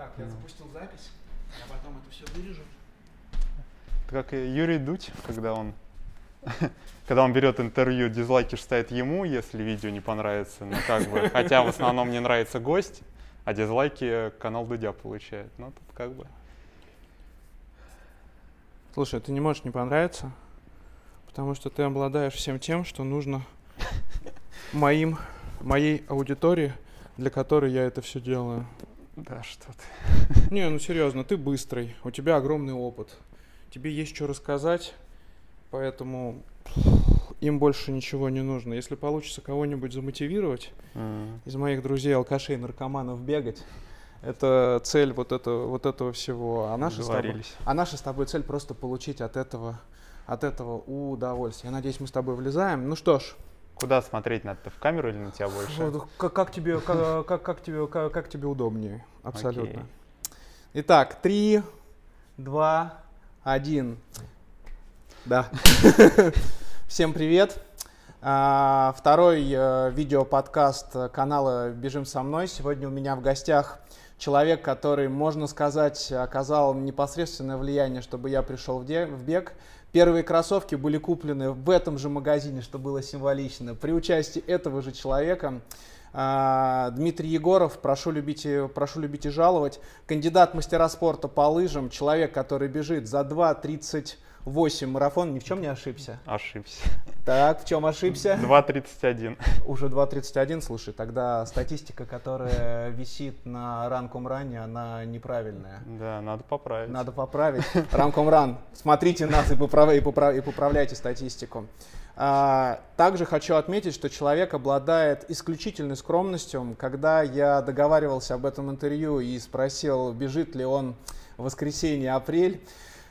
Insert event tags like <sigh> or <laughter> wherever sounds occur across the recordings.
Так, я запустил запись, а потом это все вырежу. Это как и Юрий Дудь, когда он <laughs> когда он берет интервью, дизлайки ставит ему, если видео не понравится. Ну, как бы, хотя в основном мне нравится гость, а дизлайки канал Дудя получает. Ну, тут как бы. Слушай, ты не можешь не понравиться, потому что ты обладаешь всем тем, что нужно <laughs> моим, моей аудитории, для которой я это все делаю. Да, что ты. Не, ну серьезно, ты быстрый, у тебя огромный опыт, тебе есть что рассказать, поэтому им больше ничего не нужно. Если получится кого-нибудь замотивировать mm. из моих друзей алкашей, наркоманов бегать, это цель вот этого, вот этого всего. А наша, с тобой, а наша с тобой цель просто получить от этого, от этого удовольствие. Я надеюсь, мы с тобой влезаем. Ну что ж. Куда смотреть надо? В камеру или на тебя больше? Как, как тебе, как, как, как тебе, как, как тебе удобнее? Абсолютно. Okay. Итак, три, два, один. Да. <laughs> Всем привет. А, второй э, видеоподкаст канала «Бежим со мной». Сегодня у меня в гостях человек, который, можно сказать, оказал непосредственное влияние, чтобы я пришел в бег. Первые кроссовки были куплены в этом же магазине, что было символично, при участии этого же человека. А, Дмитрий Егоров, прошу любить, прошу любить и жаловать. Кандидат мастера спорта по лыжам, человек, который бежит за 2.30 8 марафон, ни в чем не ошибся? Ошибся. Так, в чем ошибся? 2.31. Уже 2.31, слушай, тогда статистика, которая висит на ранком ране, она неправильная. Да, надо поправить. Надо поправить. Ранком ран. Смотрите нас и, поправ... и, поправ... и поправляйте статистику. А, также хочу отметить, что человек обладает исключительной скромностью. Когда я договаривался об этом интервью и спросил, бежит ли он в воскресенье апрель,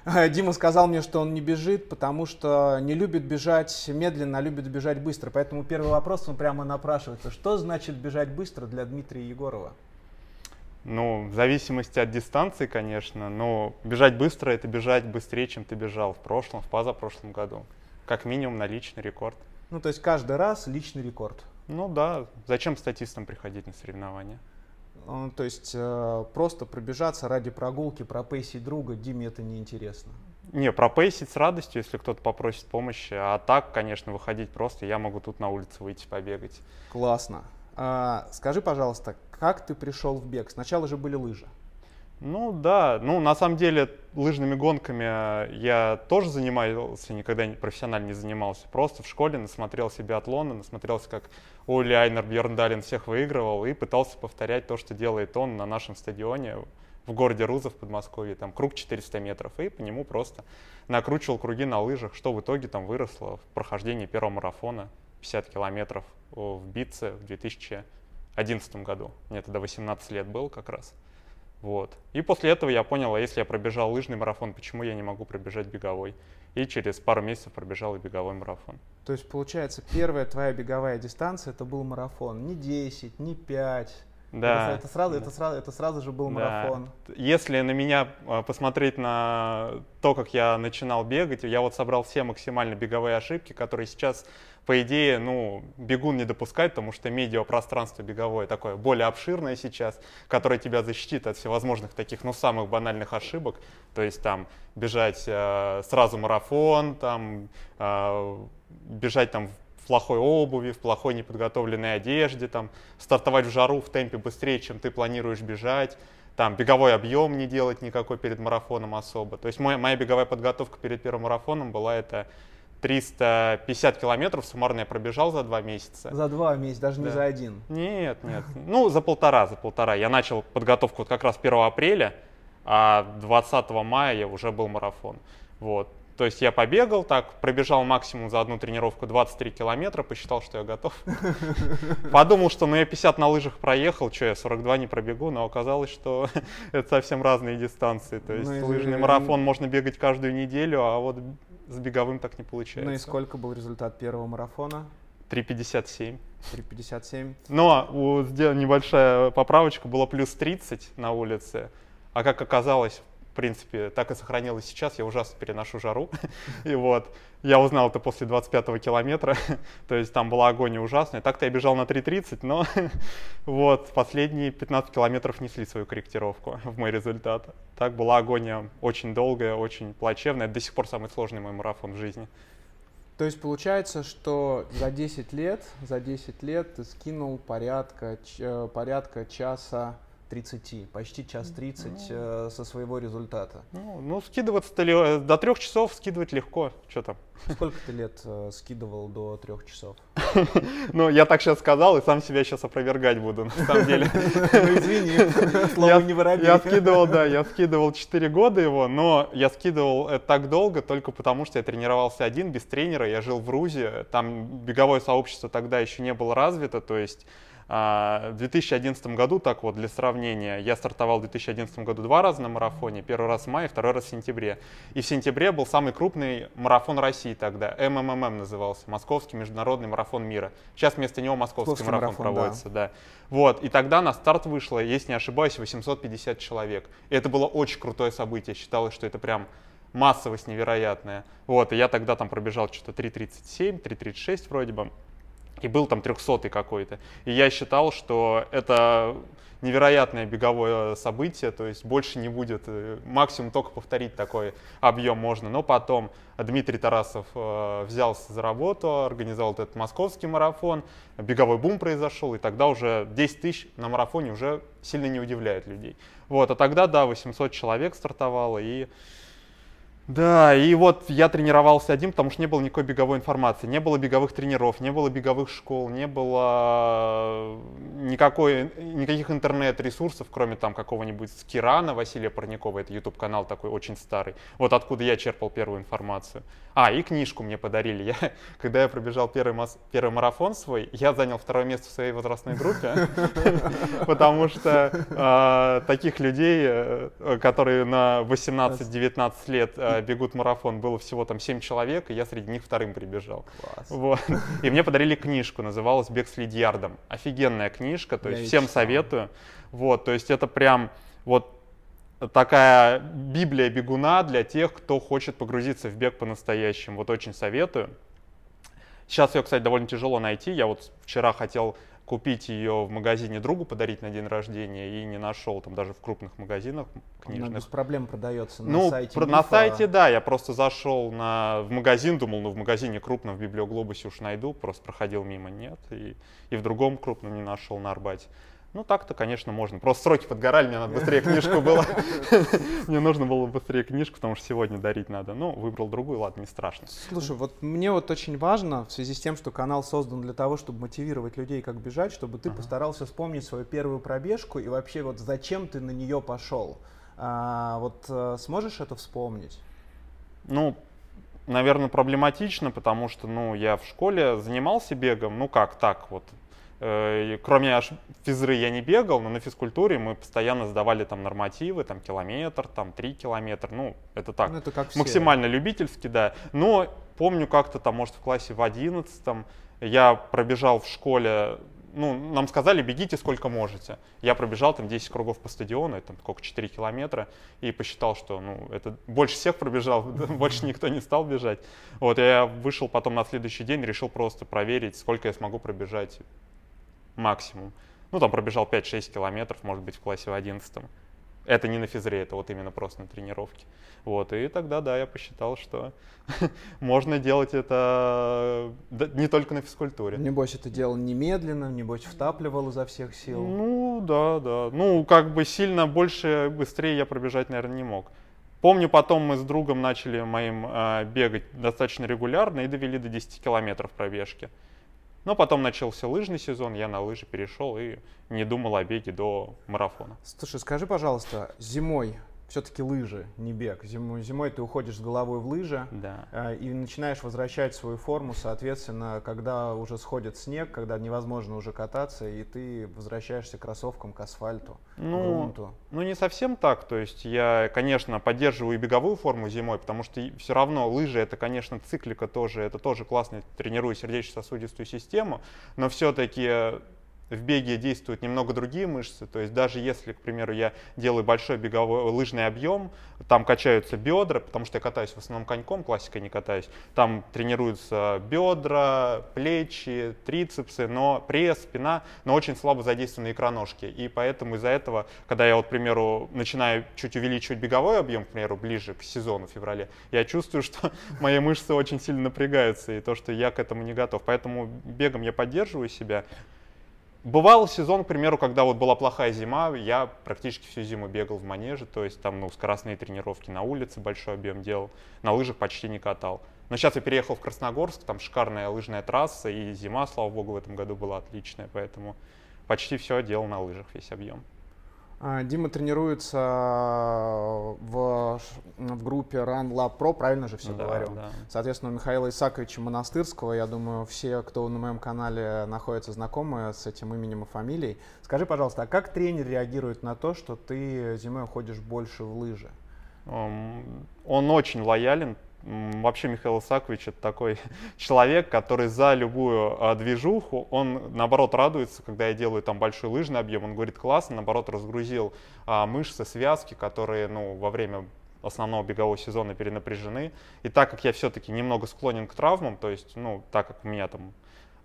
<laughs> Дима сказал мне, что он не бежит, потому что не любит бежать медленно, а любит бежать быстро. Поэтому первый вопрос, он прямо напрашивается. Что значит бежать быстро для Дмитрия Егорова? Ну, в зависимости от дистанции, конечно, но бежать быстро – это бежать быстрее, чем ты бежал в прошлом, в позапрошлом году. Как минимум на личный рекорд. Ну, то есть каждый раз личный рекорд? Ну да, зачем статистам приходить на соревнования? Ну, то есть э, просто пробежаться ради прогулки, пропейсить друга, Диме это неинтересно. Не, пропейсить с радостью, если кто-то попросит помощи. А так, конечно, выходить просто. Я могу тут на улице выйти побегать. Классно. А, скажи, пожалуйста, как ты пришел в бег? Сначала же были лыжи. Ну да, ну на самом деле лыжными гонками я тоже занимался, никогда профессионально не занимался. Просто в школе насмотрелся биатлона, насмотрелся, как Оли Айнер Бьерндалин всех выигрывал и пытался повторять то, что делает он на нашем стадионе в городе Рузов в Подмосковье. Там круг 400 метров, и по нему просто накручивал круги на лыжах, что в итоге там выросло в прохождении первого марафона 50 километров в Битце в 2011 году. Мне тогда 18 лет был как раз. Вот. И после этого я понял, а если я пробежал лыжный марафон, почему я не могу пробежать беговой? И через пару месяцев пробежал и беговой марафон. То есть, получается, первая твоя беговая дистанция это был марафон. Не 10, не 5. Да. Это, это, сразу, да. это, сразу, это сразу же был да. марафон. Если на меня а, посмотреть на то, как я начинал бегать, я вот собрал все максимально беговые ошибки, которые сейчас по идее, ну, бегун не допускает, потому что медиапространство беговое такое более обширное сейчас, которое тебя защитит от всевозможных таких, ну, самых банальных ошибок. То есть там бежать э, сразу марафон, там э, бежать там в плохой обуви, в плохой неподготовленной одежде, там стартовать в жару в темпе быстрее, чем ты планируешь бежать там беговой объем не делать никакой перед марафоном особо. То есть моя, моя беговая подготовка перед первым марафоном была это 350 километров суммарно я пробежал за два месяца. За два месяца, даже да. не за один? Нет, нет. Ну, за полтора, за полтора. Я начал подготовку вот как раз 1 апреля, а 20 мая уже был марафон. Вот. То есть я побегал так, пробежал максимум за одну тренировку 23 километра, посчитал, что я готов. <laughs> Подумал, что ну я 50 на лыжах проехал, что я 42 не пробегу, но оказалось, что <laughs> это совсем разные дистанции. То есть ну, лыжный марафон можно бегать каждую неделю, а вот с беговым так не получается. Ну и сколько был результат первого марафона? 3,57. 3,57. Но у, небольшая поправочка, было плюс 30 на улице, а как оказалось, принципе, так и сохранилось сейчас. Я ужасно переношу жару. <laughs> И вот, я узнал это после 25-го километра. <laughs> То есть там была агония ужасная. Так-то я бежал на 3.30, но <laughs> вот последние 15 километров несли свою корректировку в мой результат. Так была агония очень долгая, очень плачевная. До сих пор самый сложный мой марафон в жизни. То есть получается, что за 10 лет, за 10 лет ты скинул порядка, э, порядка часа 30, почти час 30 ну, э, со своего результата. Ну, ну скидываться-то ли, э, до трех часов скидывать легко, что там. Сколько ты лет э, скидывал до трех часов? <laughs> Ну, я так сейчас сказал, и сам себя сейчас опровергать буду, на самом деле. <laughs> Ну, извини, <laughs> слово не воробей. Я скидывал, да, я скидывал 4 года его, но я скидывал это так долго только потому, что я тренировался один, без тренера, я жил в Рузе, там беговое сообщество тогда еще не было развито, то есть в 2011 году, так вот, для сравнения, я стартовал в 2011 году два раза на марафоне. Первый раз в мае, второй раз в сентябре. И в сентябре был самый крупный марафон России тогда. МММ назывался. Московский международный марафон мира. Сейчас вместо него московский, московский марафон, марафон проводится. Да. да. Вот. И тогда на старт вышло, если не ошибаюсь, 850 человек. И это было очень крутое событие. Считалось, что это прям массовость невероятная. Вот, и я тогда там пробежал что-то 3.37, 3.36 вроде бы и был там 300 какой-то. И я считал, что это невероятное беговое событие, то есть больше не будет, э, максимум только повторить такой объем можно. Но потом Дмитрий Тарасов э, взялся за работу, организовал этот московский марафон, беговой бум произошел, и тогда уже 10 тысяч на марафоне уже сильно не удивляет людей. Вот, а тогда, да, 800 человек стартовало, и да, и вот я тренировался один, потому что не было никакой беговой информации, не было беговых тренеров, не было беговых школ, не было никакой, никаких интернет-ресурсов, кроме там какого-нибудь Скирана Василия Парникова, это YouTube-канал такой очень старый, вот откуда я черпал первую информацию. А, и книжку мне подарили. Я, <laughs> когда я пробежал первый, мас, первый марафон свой, я занял второе место в своей возрастной группе, <laughs> потому что а, таких людей, э, которые на 18-19 лет бегут марафон, было всего там 7 человек, и я среди них вторым прибежал. Вот. И мне подарили книжку, называлась «Бег с лидиардом». Офигенная книжка, то есть всем советую. Вот, то есть это прям вот такая библия бегуна для тех, кто хочет погрузиться в бег по-настоящему. Вот очень советую. Сейчас ее, кстати, довольно тяжело найти. Я вот вчера хотел купить ее в магазине другу, подарить на день рождения, и не нашел там даже в крупных магазинах книжных. Она без проблем продается на ну, сайте про, На сайте, да, я просто зашел на, в магазин, думал, ну в магазине крупном, в Библиоглобусе уж найду, просто проходил мимо, нет, и, и в другом крупном не нашел на Арбате. Ну, так-то, конечно, можно. Просто сроки подгорали, мне надо быстрее книжку было. <laughs> Мне нужно было быстрее книжку, потому что сегодня дарить надо. Ну, выбрал другую, ладно, не страшно. Слушай, вот мне вот очень важно, в связи с тем, что канал создан для того, чтобы мотивировать людей, как бежать, чтобы ты постарался вспомнить свою первую пробежку и вообще вот зачем ты на нее пошел. А, вот э, сможешь это вспомнить? Ну, наверное, проблематично, потому что, ну, я в школе занимался бегом, ну как так вот, кроме аж физры я не бегал, но на физкультуре мы постоянно сдавали там нормативы, там километр, там три километра, ну это так, ну, это как максимально все. любительски, да. Но помню как-то там, может в классе в одиннадцатом я пробежал в школе, ну нам сказали бегите сколько можете. Я пробежал там 10 кругов по стадиону, это сколько, 4 километра, и посчитал, что ну это больше всех пробежал, <laughs> больше никто не стал бежать. Вот я вышел потом на следующий день, решил просто проверить, сколько я смогу пробежать максимум. Ну, там пробежал 5-6 километров, может быть, в классе в 11 Это не на физре, это вот именно просто на тренировке. Вот, и тогда, да, я посчитал, что <laughs> можно делать это не только на физкультуре. Небось, это делал немедленно, небось, втапливал изо всех сил. Ну, да, да. Ну, как бы сильно больше, быстрее я пробежать, наверное, не мог. Помню, потом мы с другом начали моим э, бегать достаточно регулярно и довели до 10 километров пробежки. Но потом начался лыжный сезон, я на лыжи перешел и не думал о беге до марафона. Слушай, скажи, пожалуйста, зимой все-таки лыжи, не бег. Зимой, зимой ты уходишь с головой в лыжи да. э, и начинаешь возвращать свою форму, соответственно, когда уже сходит снег, когда невозможно уже кататься, и ты возвращаешься к кроссовкам, к асфальту, ну, к грунту. Ну, не совсем так. То есть я, конечно, поддерживаю и беговую форму зимой, потому что все равно лыжи, это, конечно, циклика тоже, это тоже классно, тренирую сердечно-сосудистую систему, но все-таки в беге действуют немного другие мышцы, то есть даже если, к примеру, я делаю большой беговой лыжный объем, там качаются бедра, потому что я катаюсь в основном коньком, классикой не катаюсь, там тренируются бедра, плечи, трицепсы, но пресс, спина, но очень слабо задействованы икроножки, и поэтому из-за этого, когда я вот, к примеру, начинаю чуть увеличивать беговой объем, к примеру, ближе к сезону в феврале, я чувствую, что <laughs> мои мышцы очень сильно напрягаются, и то, что я к этому не готов, поэтому бегом я поддерживаю себя, Бывал сезон, к примеру, когда вот была плохая зима, я практически всю зиму бегал в манеже, то есть там ну, скоростные тренировки на улице, большой объем делал, на лыжах почти не катал. Но сейчас я переехал в Красногорск, там шикарная лыжная трасса, и зима, слава богу, в этом году была отличная, поэтому почти все делал на лыжах, весь объем. А, Дима тренируется в, в группе Run Lab Pro, правильно же все да, говорю? Да. Соответственно, у Михаила Исаковича Монастырского, я думаю, все, кто на моем канале находится, знакомы с этим именем и фамилией. Скажи, пожалуйста, а как тренер реагирует на то, что ты зимой ходишь больше в лыжи? Он очень лоялен, Вообще Михаил Исакович это такой <laughs> человек, который за любую а, движуху, он наоборот радуется, когда я делаю там большой лыжный объем, он говорит классно, наоборот разгрузил а, мышцы, связки, которые ну, во время основного бегового сезона перенапряжены. И так как я все-таки немного склонен к травмам, то есть, ну, так как у меня там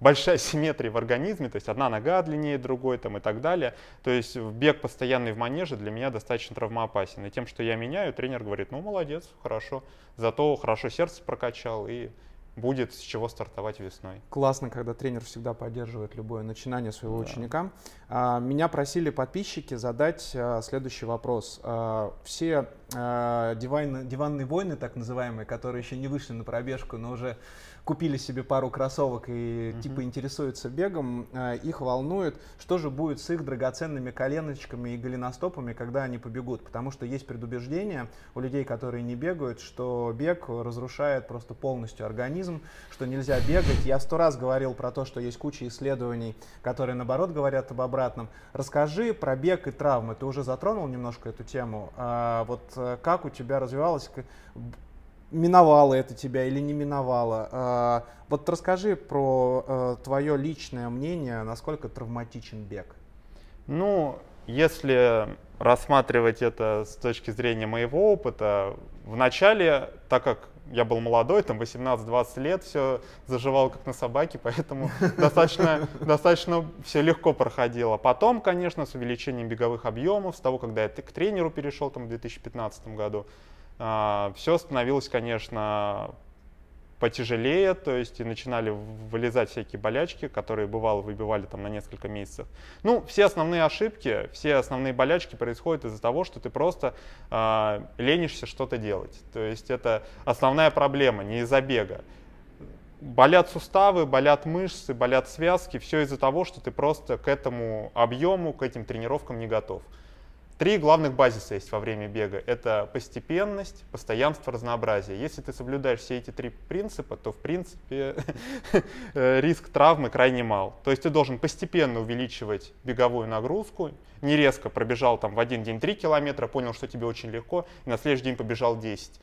большая симметрия в организме, то есть одна нога длиннее другой там, и так далее. То есть бег постоянный в манеже для меня достаточно травмоопасен. И тем, что я меняю, тренер говорит, ну молодец, хорошо, зато хорошо сердце прокачал и будет с чего стартовать весной. Классно, когда тренер всегда поддерживает любое начинание своего да. ученика. А, меня просили подписчики задать а, следующий вопрос. А, все диван, диванные войны, так называемые, которые еще не вышли на пробежку, но уже купили себе пару кроссовок и угу. типа интересуются бегом, э, их волнует, что же будет с их драгоценными коленочками и голеностопами, когда они побегут. Потому что есть предубеждение у людей, которые не бегают, что бег разрушает просто полностью организм, что нельзя бегать. Я сто раз говорил про то, что есть куча исследований, которые наоборот говорят об обратном. Расскажи про бег и травмы. Ты уже затронул немножко эту тему. А вот э, как у тебя развивалась миновало это тебя или не миновало. А, вот расскажи про э, твое личное мнение, насколько травматичен бег. Ну, если рассматривать это с точки зрения моего опыта, в начале, так как я был молодой, там 18-20 лет, все заживал как на собаке, <laughs> поэтому достаточно, достаточно все легко проходило. Потом, конечно, с увеличением беговых объемов, с того, когда я к тренеру перешел там, в 2015 году, все становилось, конечно, потяжелее, то есть и начинали вылезать всякие болячки, которые бывало выбивали там на несколько месяцев. Ну, все основные ошибки, все основные болячки происходят из-за того, что ты просто э, ленишься что-то делать. То есть это основная проблема, не из-за бега. Болят суставы, болят мышцы, болят связки, все из-за того, что ты просто к этому объему, к этим тренировкам не готов. Три главных базиса есть во время бега. Это постепенность, постоянство, разнообразие. Если ты соблюдаешь все эти три принципа, то в принципе <laughs> риск травмы крайне мал. То есть ты должен постепенно увеличивать беговую нагрузку, не резко пробежал там в один день 3 километра, понял, что тебе очень легко, и на следующий день побежал 10.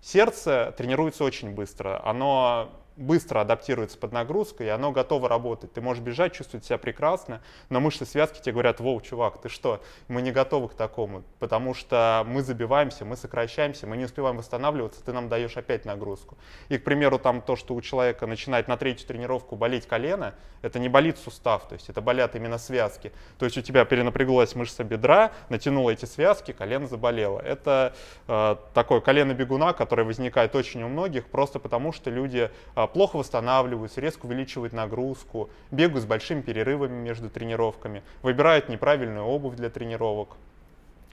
Сердце тренируется очень быстро. Оно быстро адаптируется под нагрузку, и оно готово работать. Ты можешь бежать, чувствовать себя прекрасно, но мышцы связки тебе говорят, воу, чувак, ты что, мы не готовы к такому, потому что мы забиваемся, мы сокращаемся, мы не успеваем восстанавливаться, ты нам даешь опять нагрузку. И, к примеру, там то, что у человека начинает на третью тренировку болеть колено, это не болит сустав, то есть это болят именно связки. То есть у тебя перенапряглась мышца бедра, натянула эти связки, колено заболело. Это э, такое колено бегуна, которое возникает очень у многих, просто потому что люди э, плохо восстанавливаются, резко увеличивают нагрузку, бегают с большими перерывами между тренировками, выбирают неправильную обувь для тренировок.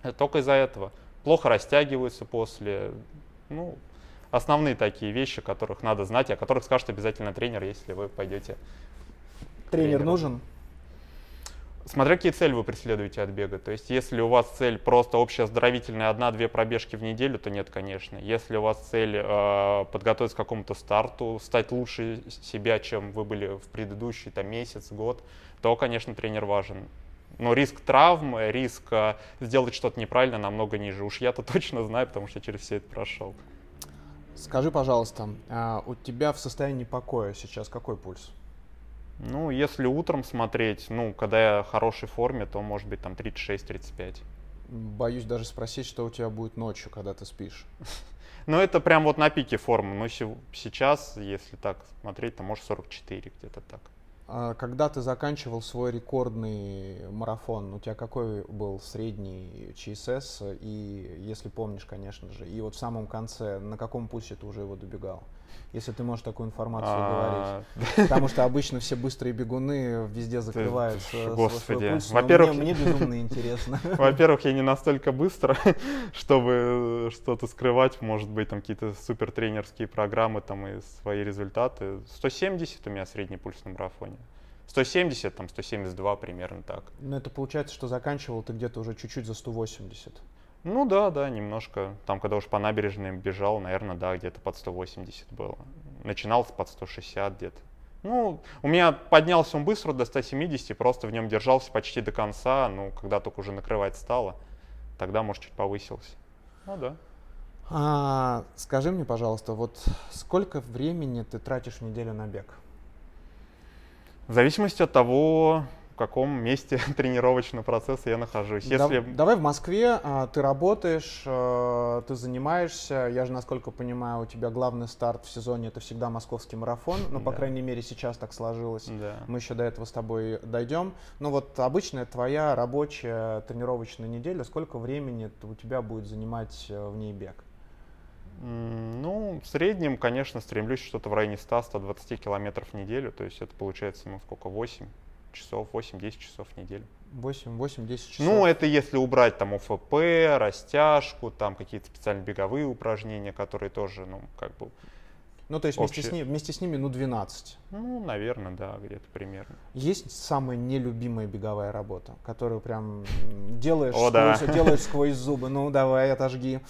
Это только из-за этого. Плохо растягиваются после. Ну, основные такие вещи, которых надо знать, о которых скажет обязательно тренер, если вы пойдете. Тренер нужен? Смотря какие цели вы преследуете от бега. То есть, если у вас цель просто общая оздоровительная одна-две пробежки в неделю, то нет, конечно. Если у вас цель э, подготовиться к какому-то старту, стать лучше себя, чем вы были в предыдущий там, месяц, год, то, конечно, тренер важен. Но риск травм, риск э, сделать что-то неправильно намного ниже. Уж я-то <laughs> точно знаю, потому что я через все это прошел. Скажи, пожалуйста, а у тебя в состоянии покоя сейчас какой пульс? Ну, если утром смотреть, ну, когда я в хорошей форме, то может быть там 36-35. Боюсь даже спросить, что у тебя будет ночью, когда ты спишь. <laughs> Ну, это прям вот на пике формы. Но сейчас, если так смотреть, то может 44 где-то так. А когда ты заканчивал свой рекордный марафон, у тебя какой был средний ЧСС? И если помнишь, конечно же, и вот в самом конце, на каком пульсе ты уже его добегал? Если ты можешь такую информацию а, говорить. Потому что обычно все быстрые бегуны везде закрывают Господи. Во-первых, мне, безумно интересно. <laughs> Во-первых, я не настолько быстро, <laughs> чтобы что-то скрывать. Может быть, там какие-то супер тренерские программы там и свои результаты. 170 у меня средний пульс на марафоне. 170, там 172 примерно так. Ну это получается, что заканчивал ты где-то уже чуть-чуть за 180. Ну да, да, немножко. Там, когда уж по набережной бежал, наверное, да, где-то под 180 было. Начинал под 160 где-то. Ну, у меня поднялся он быстро до 170, просто в нем держался почти до конца, ну, когда только уже накрывать стало, тогда, может, чуть повысился. Ну да. А, скажи мне, пожалуйста, вот сколько времени ты тратишь в неделю на бег? В зависимости от того, каком месте <laughs> тренировочного процесса я нахожусь. Если... Да, давай в Москве, а, ты работаешь, а, ты занимаешься, я же, насколько понимаю, у тебя главный старт в сезоне это всегда московский марафон, ну, по да. крайней мере, сейчас так сложилось. Да. Мы еще до этого с тобой дойдем. Ну, вот обычная твоя рабочая тренировочная неделя, сколько времени у тебя будет занимать э, в ней бег? Ну, в среднем, конечно, стремлюсь что-то в районе 100-120 километров в неделю, то есть это получается, ну, сколько, 8, часов, 8-10 часов в неделю. 8-10 часов. Ну, это если убрать там ОФП, растяжку, там какие-то специальные беговые упражнения, которые тоже, ну, как бы... Ну, то есть общие... вместе, с ними, вместе с ними, ну, 12. Ну, наверное, да, где-то примерно. Есть самая нелюбимая беговая работа, которую прям делаешь, О, сквозь, да. делаешь сквозь зубы? Ну, давай, отожги.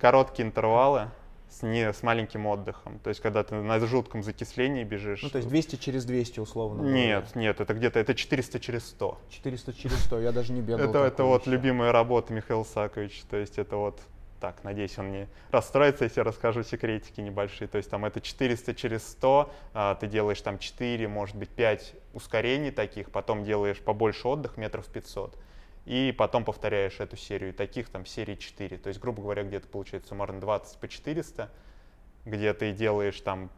Короткие интервалы с, не, с маленьким отдыхом. То есть, когда ты на жутком закислении бежишь. Ну, то есть 200 через 200 условно. Нет, говоря. нет, это где-то, это 400 через 100. 400 через 100, я даже не <laughs> бегал. Это, это вот любимая работа Михаила Саковича, то есть это вот так, надеюсь, он не расстроится, если я расскажу секретики небольшие. То есть там это 400 через 100, а, ты делаешь там 4, может быть 5 ускорений таких, потом делаешь побольше отдых, метров 500 и потом повторяешь эту серию. Таких там серий 4. То есть, грубо говоря, где-то получается суммарно 20 по 400, где ты делаешь там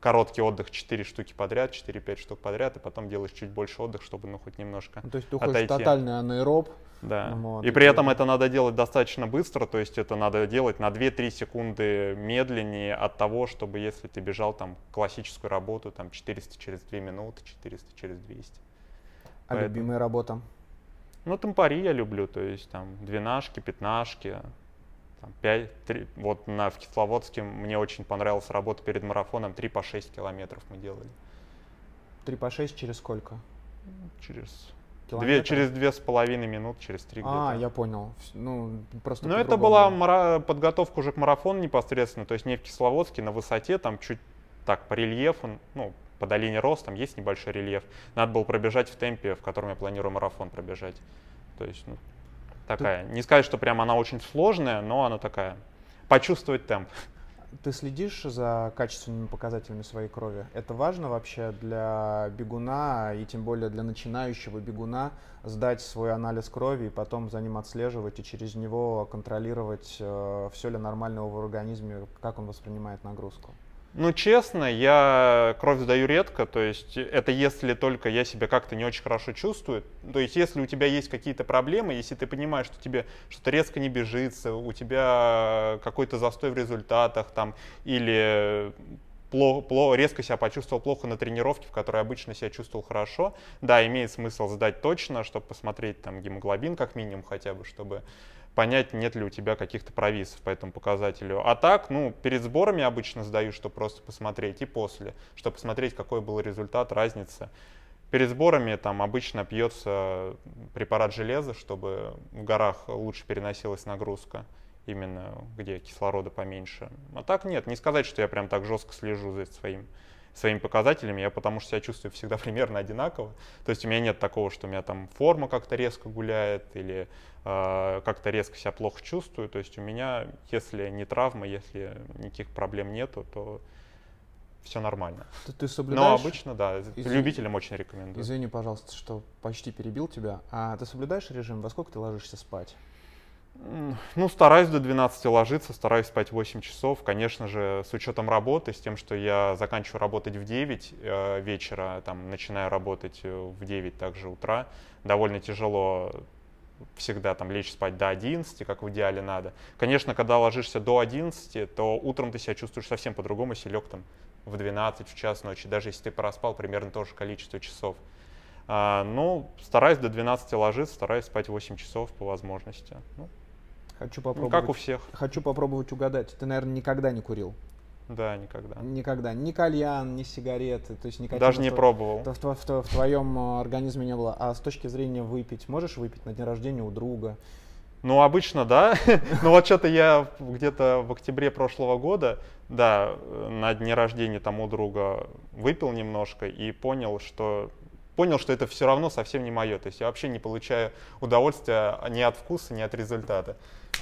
короткий отдых 4 штуки подряд, 4-5 штук подряд, и потом делаешь чуть больше отдых, чтобы ну хоть немножко ну, То есть ты отойти. тотальный анаэроб. Да. Вот, и при этом это надо делать достаточно быстро, то есть это надо делать на 2-3 секунды медленнее от того, чтобы если ты бежал там классическую работу, там 400 через 2 минуты, 400 через 200. А Поэтому... любимая работа? Ну, темпари я люблю, то есть там двенашки, пятнашки, там, 5, 3, вот на, в Кисловодске мне очень понравилась работа перед марафоном, 3 по 6 километров мы делали. 3 по 6 через сколько? Через Две, через две с половиной минут, через три А, я понял. Ну, просто Ну, это была мара- подготовка уже к марафону непосредственно, то есть не в Кисловодске, на высоте, там чуть так по рельефу, ну, по долине рост, там есть небольшой рельеф. Надо было пробежать в темпе, в котором я планирую марафон пробежать. То есть, ну, такая. Ты... Не сказать, что прям она очень сложная, но она такая. Почувствовать темп. Ты следишь за качественными показателями своей крови? Это важно вообще для бегуна и тем более для начинающего бегуна сдать свой анализ крови и потом за ним отслеживать и через него контролировать, э, все ли нормально в организме, как он воспринимает нагрузку? Ну, честно, я кровь сдаю редко, то есть это если только я себя как-то не очень хорошо чувствую. То есть если у тебя есть какие-то проблемы, если ты понимаешь, что тебе что-то резко не бежится, у тебя какой-то застой в результатах там, или плохо, плохо, резко себя почувствовал плохо на тренировке, в которой обычно себя чувствовал хорошо, да, имеет смысл сдать точно, чтобы посмотреть там гемоглобин как минимум хотя бы, чтобы понять, нет ли у тебя каких-то провисов по этому показателю. А так, ну, перед сборами обычно сдаю, чтобы просто посмотреть, и после, чтобы посмотреть, какой был результат, разница. Перед сборами там обычно пьется препарат железа, чтобы в горах лучше переносилась нагрузка, именно где кислорода поменьше. А так нет, не сказать, что я прям так жестко слежу за своим своими показателями, я потому что себя чувствую всегда <laughs> примерно одинаково. То есть у меня нет такого, что у меня там форма как-то резко гуляет или э, как-то резко себя плохо чувствую. То есть у меня, если не травма, если никаких проблем нету, то все нормально. Ты, ты соблюдаешь? Но обычно, да, Извини, любителям очень рекомендую. Извини, пожалуйста, что почти перебил тебя. А ты соблюдаешь режим? Во сколько ты ложишься спать? Ну, стараюсь до 12 ложиться, стараюсь спать 8 часов. Конечно же, с учетом работы, с тем, что я заканчиваю работать в 9 э, вечера, там, начинаю работать э, в 9 также утра, довольно тяжело всегда там лечь спать до 11, как в идеале надо. Конечно, когда ложишься до 11, то утром ты себя чувствуешь совсем по-другому, если лег там в 12, в час ночи, даже если ты проспал примерно то же количество часов. А, ну, стараюсь до 12 ложиться, стараюсь спать 8 часов по возможности. Ну, Хочу попробовать. Ну, как у всех. Хочу попробовать угадать. Ты, наверное, никогда не курил? Да, никогда. Никогда. Ни кальян, ни сигареты. То есть никаких Даже не пробовал. В, в, в, в твоем э, организме не было. А с точки зрения выпить, можешь выпить на день рождения у друга? Ну, обычно, да. <laughs> Но вот что-то я где-то в октябре прошлого года, да, на дне рождения там у друга выпил немножко и понял, что понял, что это все равно совсем не мое. То есть я вообще не получаю удовольствия ни от вкуса, ни от результата.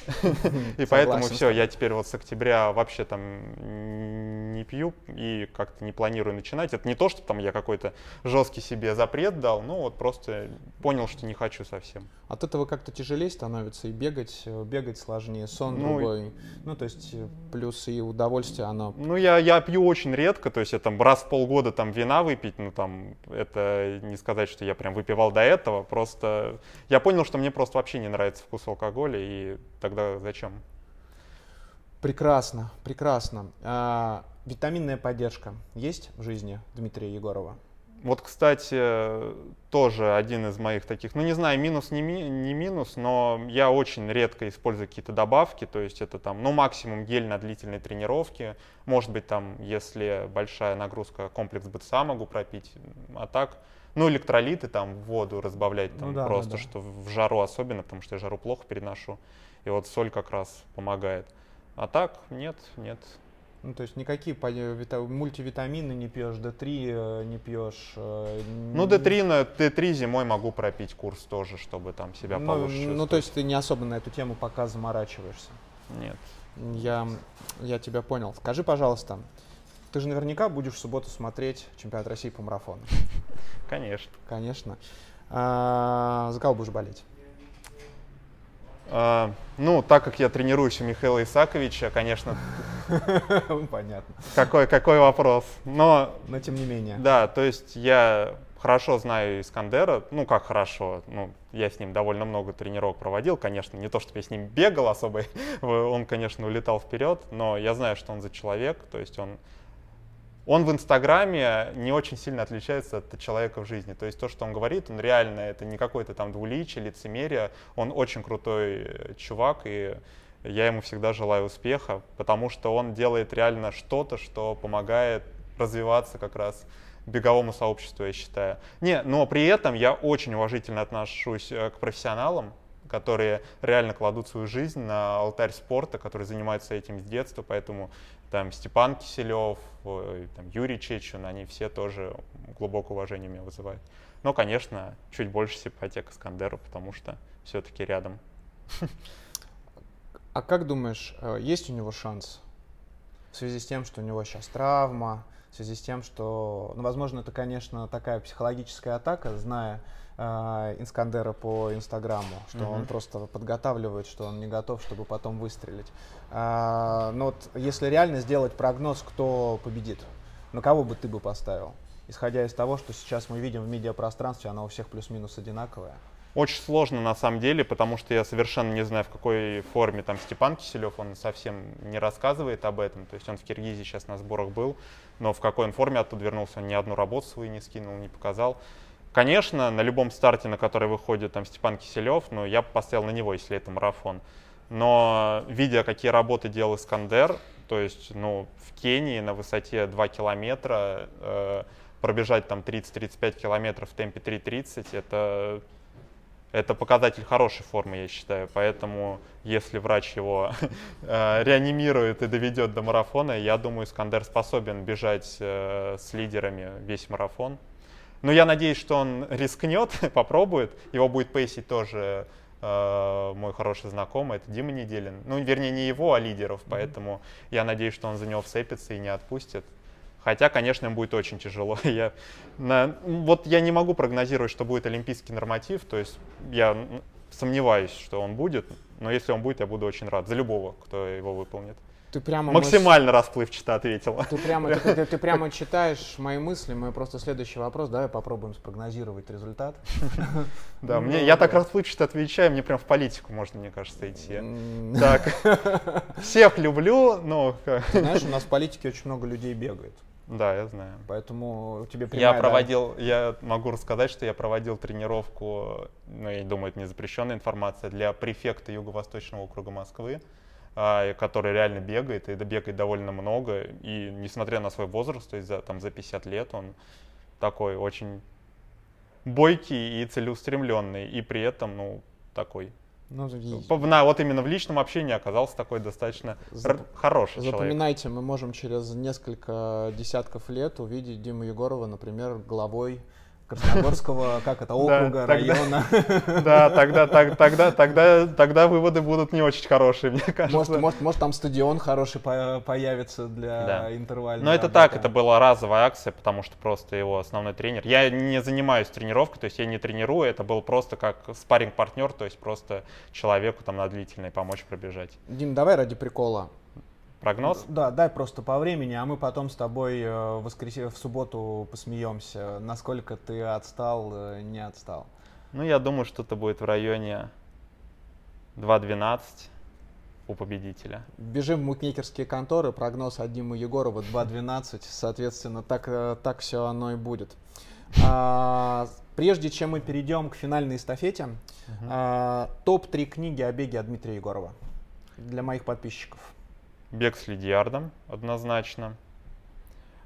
<laughs> И поэтому все, я теперь вот с октября вообще там не пью и как-то не планирую начинать. Это не то, что там я какой-то жесткий себе запрет дал, ну вот просто понял, что не хочу совсем. От этого как-то тяжелее становится и бегать, э, бегать сложнее, сон ну, другой. Ну, то есть э, плюс и удовольствие оно... Ну, я, я пью очень редко, то есть я там раз в полгода там вина выпить, ну там это не сказать, что я прям выпивал до этого, просто я понял, что мне просто вообще не нравится вкус алкоголя, и тогда зачем? Прекрасно, прекрасно. А, витаминная поддержка есть в жизни Дмитрия Егорова? Вот, кстати, тоже один из моих таких, ну не знаю, минус не, ми, не минус, но я очень редко использую какие-то добавки, то есть это там, ну максимум гель на длительной тренировке, может быть там, если большая нагрузка, комплекс БЦА могу пропить, а так, ну электролиты там, воду разбавлять там ну, да, просто, да, да. что в жару особенно, потому что я жару плохо переношу, и вот соль как раз помогает. А так, нет, нет, ну, то есть никакие мультивитамины не пьешь, D3 э, не пьешь. Э, ну, D3, на D3 зимой могу пропить курс тоже, чтобы там себя ну, получше Ну, то есть ты не особо на эту тему пока заморачиваешься? Нет. Я, я тебя понял. Скажи, пожалуйста, ты же наверняка будешь в субботу смотреть чемпионат России по марафону. <laughs> Конечно. Конечно. А, за кого будешь болеть? А, ну, так как я тренируюсь у Михаила Исаковича, конечно... <laughs> Понятно. Какой, какой вопрос. Но, Но тем не менее. Да, то есть я хорошо знаю Искандера, ну как хорошо, ну я с ним довольно много тренировок проводил, конечно, не то, чтобы я с ним бегал особо, <laughs> он, конечно, улетал вперед, но я знаю, что он за человек, то есть он он в Инстаграме не очень сильно отличается от человека в жизни. То есть то, что он говорит, он реально, это не какой-то там двуличие, лицемерие. Он очень крутой э, чувак, и я ему всегда желаю успеха, потому что он делает реально что-то, что помогает развиваться как раз беговому сообществу, я считаю. Не, но при этом я очень уважительно отношусь э, к профессионалам, которые реально кладут свою жизнь на алтарь спорта, которые занимаются этим с детства, поэтому там Степан Киселев, там, Юрий Чечин, они все тоже глубокое уважение меня вызывают. Но, конечно, чуть больше симпатия к Искандеру, потому что все-таки рядом. А как думаешь, э, есть у него шанс в связи с тем, что у него сейчас травма, в связи с тем, что, ну, возможно, это, конечно, такая психологическая атака, зная э, Искандера по Инстаграму, что mm-hmm. он просто подготавливает, что он не готов, чтобы потом выстрелить. А, но вот если реально сделать прогноз, кто победит, на кого бы ты бы поставил? Исходя из того, что сейчас мы видим в медиапространстве, она у всех плюс-минус одинаковая. Очень сложно на самом деле, потому что я совершенно не знаю, в какой форме там Степан Киселев, он совсем не рассказывает об этом. То есть он в Киргизии сейчас на сборах был, но в какой он форме оттуда вернулся, он ни одну работу свою не скинул, не показал. Конечно, на любом старте, на который выходит там Степан Киселев, но я бы поставил на него, если это марафон. Но видя, какие работы делал Искандер, то есть ну, в Кении на высоте 2 километра э, пробежать там 30-35 километров в темпе 3.30, это, это показатель хорошей формы, я считаю. Поэтому если врач его <laughs> э, реанимирует и доведет до марафона, я думаю, Искандер способен бежать э, с лидерами весь марафон. Но я надеюсь, что он <laughs> рискнет, <laughs> попробует. Его будет пейсить тоже э, мой хороший знакомый, это Дима Неделин. Ну, вернее, не его, а лидеров. Поэтому я надеюсь, что он за него вцепится и не отпустит. Хотя, конечно, им будет очень тяжело. <laughs> Я, на, вот я не могу прогнозировать, что будет олимпийский норматив, то есть я сомневаюсь, что он будет, но если он будет, я буду очень рад за любого, кто его выполнит. Ты прямо Максимально мыс... расплывчато ответила. Ты прямо, ты, ты, ты прямо <laughs> читаешь мои мысли. Мы просто следующий вопрос. Давай попробуем спрогнозировать результат. <laughs> Да, мне я так расплывчато отвечаю, мне прям в политику можно, мне кажется, идти. Так, всех люблю, но... Знаешь, у нас в политике очень много людей бегает. Да, я знаю. Поэтому тебе прямая, Я проводил, да? я могу рассказать, что я проводил тренировку, ну, я думаю, это не запрещенная информация, для префекта Юго-Восточного округа Москвы. А, который реально бегает, и бегает довольно много, и несмотря на свой возраст, то есть за, там, за 50 лет, он такой очень бойкий и целеустремленный, и при этом, ну, такой ну, на, вот именно в личном общении оказался такой достаточно Зап... хороший Запоминайте, человек. мы можем через несколько десятков лет увидеть Диму Егорова, например, главой Красногорского, как это, округа, района. <laughs> Да, тогда, тогда, тогда, тогда выводы будут не очень хорошие, мне кажется. Может, может, может там стадион хороший появится для да. интервального. Но это так, это была разовая акция, потому что просто его основной тренер. Я не занимаюсь тренировкой, то есть я не тренирую, это был просто как спаринг партнер то есть просто человеку там на длительной помочь пробежать. Дим, давай ради прикола. Прогноз? Да, дай просто по времени, а мы потом с тобой э, в, воскресенье, в субботу посмеемся, насколько ты отстал, э, не отстал. Ну, я думаю, что это будет в районе 2.12 у победителя. Бежим в мукмекерские конторы, прогноз от Димы Егорова 2.12, соответственно, так, э, так все оно и будет. А, прежде чем мы перейдем к финальной эстафете, угу. а, топ-3 книги о беге от Дмитрия Егорова для моих подписчиков. Бег с лидиардом однозначно.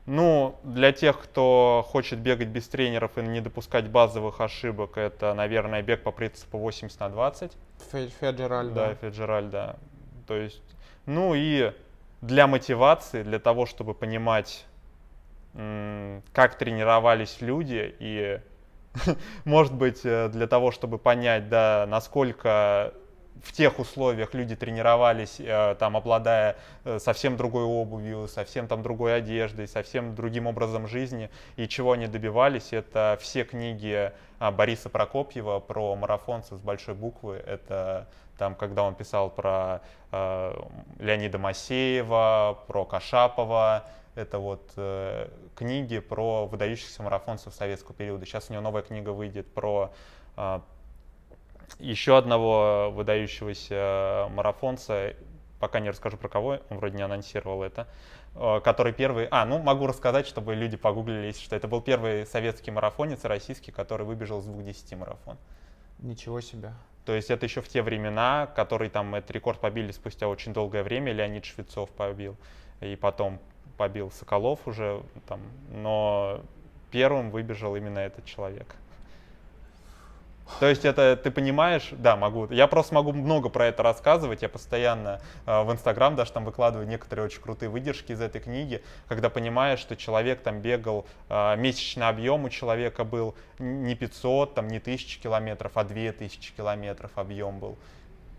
Ну, для тех, кто хочет бегать без тренеров и не допускать базовых ошибок, это, наверное, бег по принципу 80 на 20. Феджераль, да. Да, Феджераль, да. То есть, ну и для мотивации, для того, чтобы понимать, как тренировались люди и, <laughs> может быть, э, для того, чтобы понять, да, насколько в тех условиях люди тренировались, э, там, обладая э, совсем другой обувью, совсем там другой одеждой, совсем другим образом жизни, и чего они добивались, это все книги а, Бориса Прокопьева про марафонцев с большой буквы, это там, когда он писал про э, Леонида Масеева, про Кашапова, это вот э, книги про выдающихся марафонцев советского периода. Сейчас у него новая книга выйдет про э, еще одного выдающегося марафонца, пока не расскажу про кого, он вроде не анонсировал это, э, который первый... А, ну могу рассказать, чтобы люди погуглили, что это был первый советский марафонец российский, который выбежал с 2.10 марафон. Ничего себе. То есть это еще в те времена, который там этот рекорд побили спустя очень долгое время, Леонид Швецов побил, и потом побил Соколов уже там, но первым выбежал именно этот человек. То есть это ты понимаешь, да, могу. Я просто могу много про это рассказывать. Я постоянно э, в Инстаграм даже там выкладываю некоторые очень крутые выдержки из этой книги, когда понимаешь, что человек там бегал, э, месячный объем у человека был не 500, там не 1000 километров, а 2000 километров объем был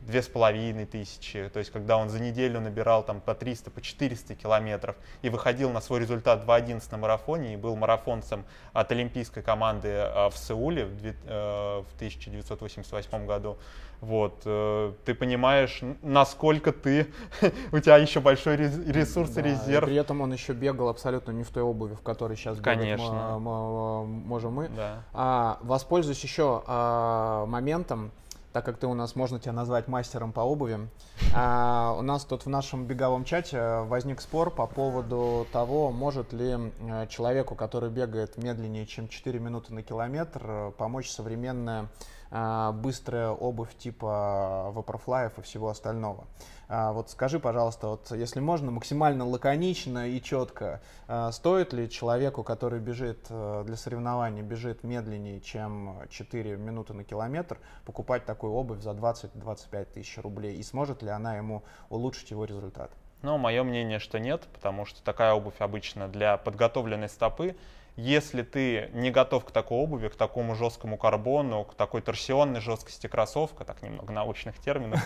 две с половиной тысячи, то есть когда он за неделю набирал там по 300, по 400 километров и выходил на свой результат 2.11 на марафоне и был марафонцем от олимпийской команды а, в Сеуле в 1988 э, году, вот, э, ты понимаешь, насколько ты, <laughs> у тебя еще большой ресурс да, резерв. И при этом он еще бегал абсолютно не в той обуви, в которой сейчас Конечно. можем мы. Да. А, воспользуюсь еще а, моментом, так как ты у нас, можно тебя назвать мастером по обуви. А, у нас тут в нашем беговом чате возник спор по поводу того, может ли э, человеку, который бегает медленнее, чем 4 минуты на километр, помочь современная быстрая обувь типа Vaporfly и всего остального. А, вот скажи, пожалуйста, вот если можно, максимально лаконично и четко, а, стоит ли человеку, который бежит э, для соревнований, бежит медленнее, чем 4 минуты на километр, покупать такую обувь за 20-25 тысяч рублей? И сможет ли она ему улучшить его результат? Ну, мое мнение, что нет, потому что такая обувь обычно для подготовленной стопы. Если ты не готов к такой обуви, к такому жесткому карбону, к такой торсионной жесткости кроссовка, так немного научных терминов,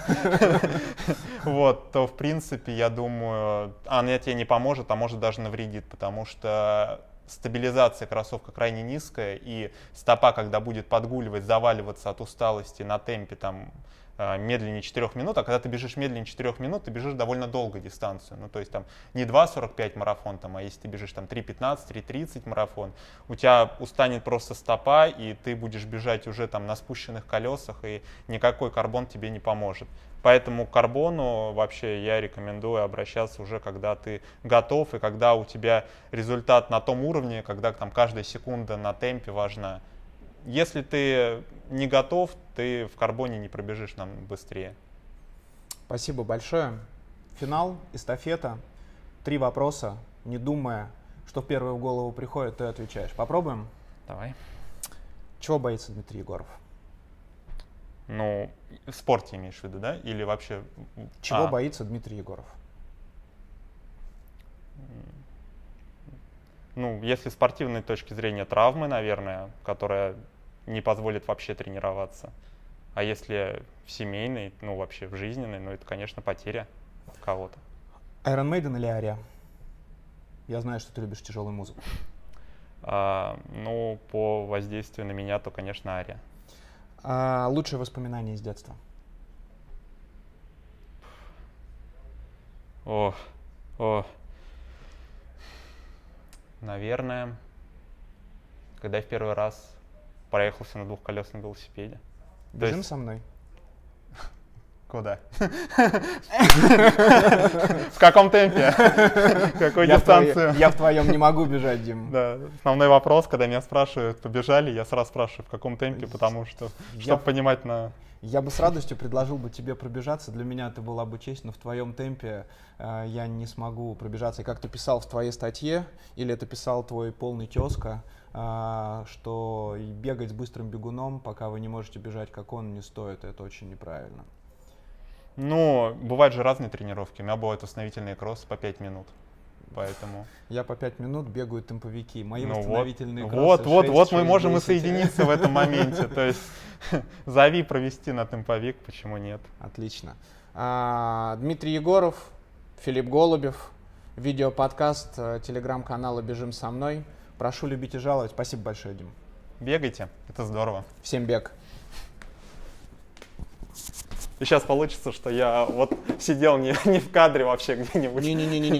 <laughs> вот, то в принципе, я думаю, она тебе не поможет, а может даже навредит, потому что стабилизация кроссовка крайне низкая, и стопа, когда будет подгуливать, заваливаться от усталости на темпе там медленнее 4 минут, а когда ты бежишь медленнее 4 минут, ты бежишь довольно долго дистанцию. Ну, то есть там не 2.45 марафон, там, а если ты бежишь там 3.15, 3.30 марафон, у тебя устанет просто стопа, и ты будешь бежать уже там на спущенных колесах, и никакой карбон тебе не поможет. Поэтому к карбону вообще я рекомендую обращаться уже, когда ты готов и когда у тебя результат на том уровне, когда там каждая секунда на темпе важна если ты не готов, ты в карбоне не пробежишь нам быстрее. Спасибо большое. Финал, эстафета. Три вопроса. Не думая, что в первую голову приходит, ты отвечаешь. Попробуем? Давай. Чего боится Дмитрий Егоров? Ну, в спорте имеешь в виду, да? Или вообще... Чего а. боится Дмитрий Егоров? Ну, если с спортивной точки зрения травмы, наверное, которая не позволит вообще тренироваться. А если в семейной, ну вообще в жизненной, ну это, конечно, потеря кого-то. Iron Maiden или Ария? Я знаю, что ты любишь тяжелую музыку. А, ну, по воздействию на меня, то, конечно, Ария. А, лучшее воспоминание из детства? О, о. Наверное, когда я в первый раз проехался на двухколесном велосипеде. Бежим есть... со мной. <laughs> Куда? В каком темпе? <laughs> Какой дистанцию? Я в твоем не могу бежать, Дим. Да, основной вопрос, когда меня спрашивают, побежали, я сразу спрашиваю, в каком темпе, потому что, чтобы понимать на... Я бы с радостью предложил бы тебе пробежаться. Для меня это была бы честь, но в твоем темпе э, я не смогу пробежаться. И как ты писал в твоей статье, или это писал твой полный тезка, э, что бегать с быстрым бегуном, пока вы не можете бежать, как он, не стоит. Это очень неправильно. Ну, бывают же разные тренировки. У меня бывают восстановительные кроссы по 5 минут. Поэтому... Я по 5 минут бегаю темповики. Мои ну восстановительные вот, кроссы Вот, вот, вот мы можем 10. и соединиться в этом моменте. То есть <laughs> зови провести на темповик, почему нет? Отлично. А, Дмитрий Егоров, Филипп Голубев, видеоподкаст э, телеграм-канала «Бежим со мной». Прошу любить и жаловать. Спасибо большое, Дим. Бегайте, это здорово. Всем бег. И сейчас получится, что я вот сидел не, <laughs> не в кадре вообще где-нибудь. Не-не-не.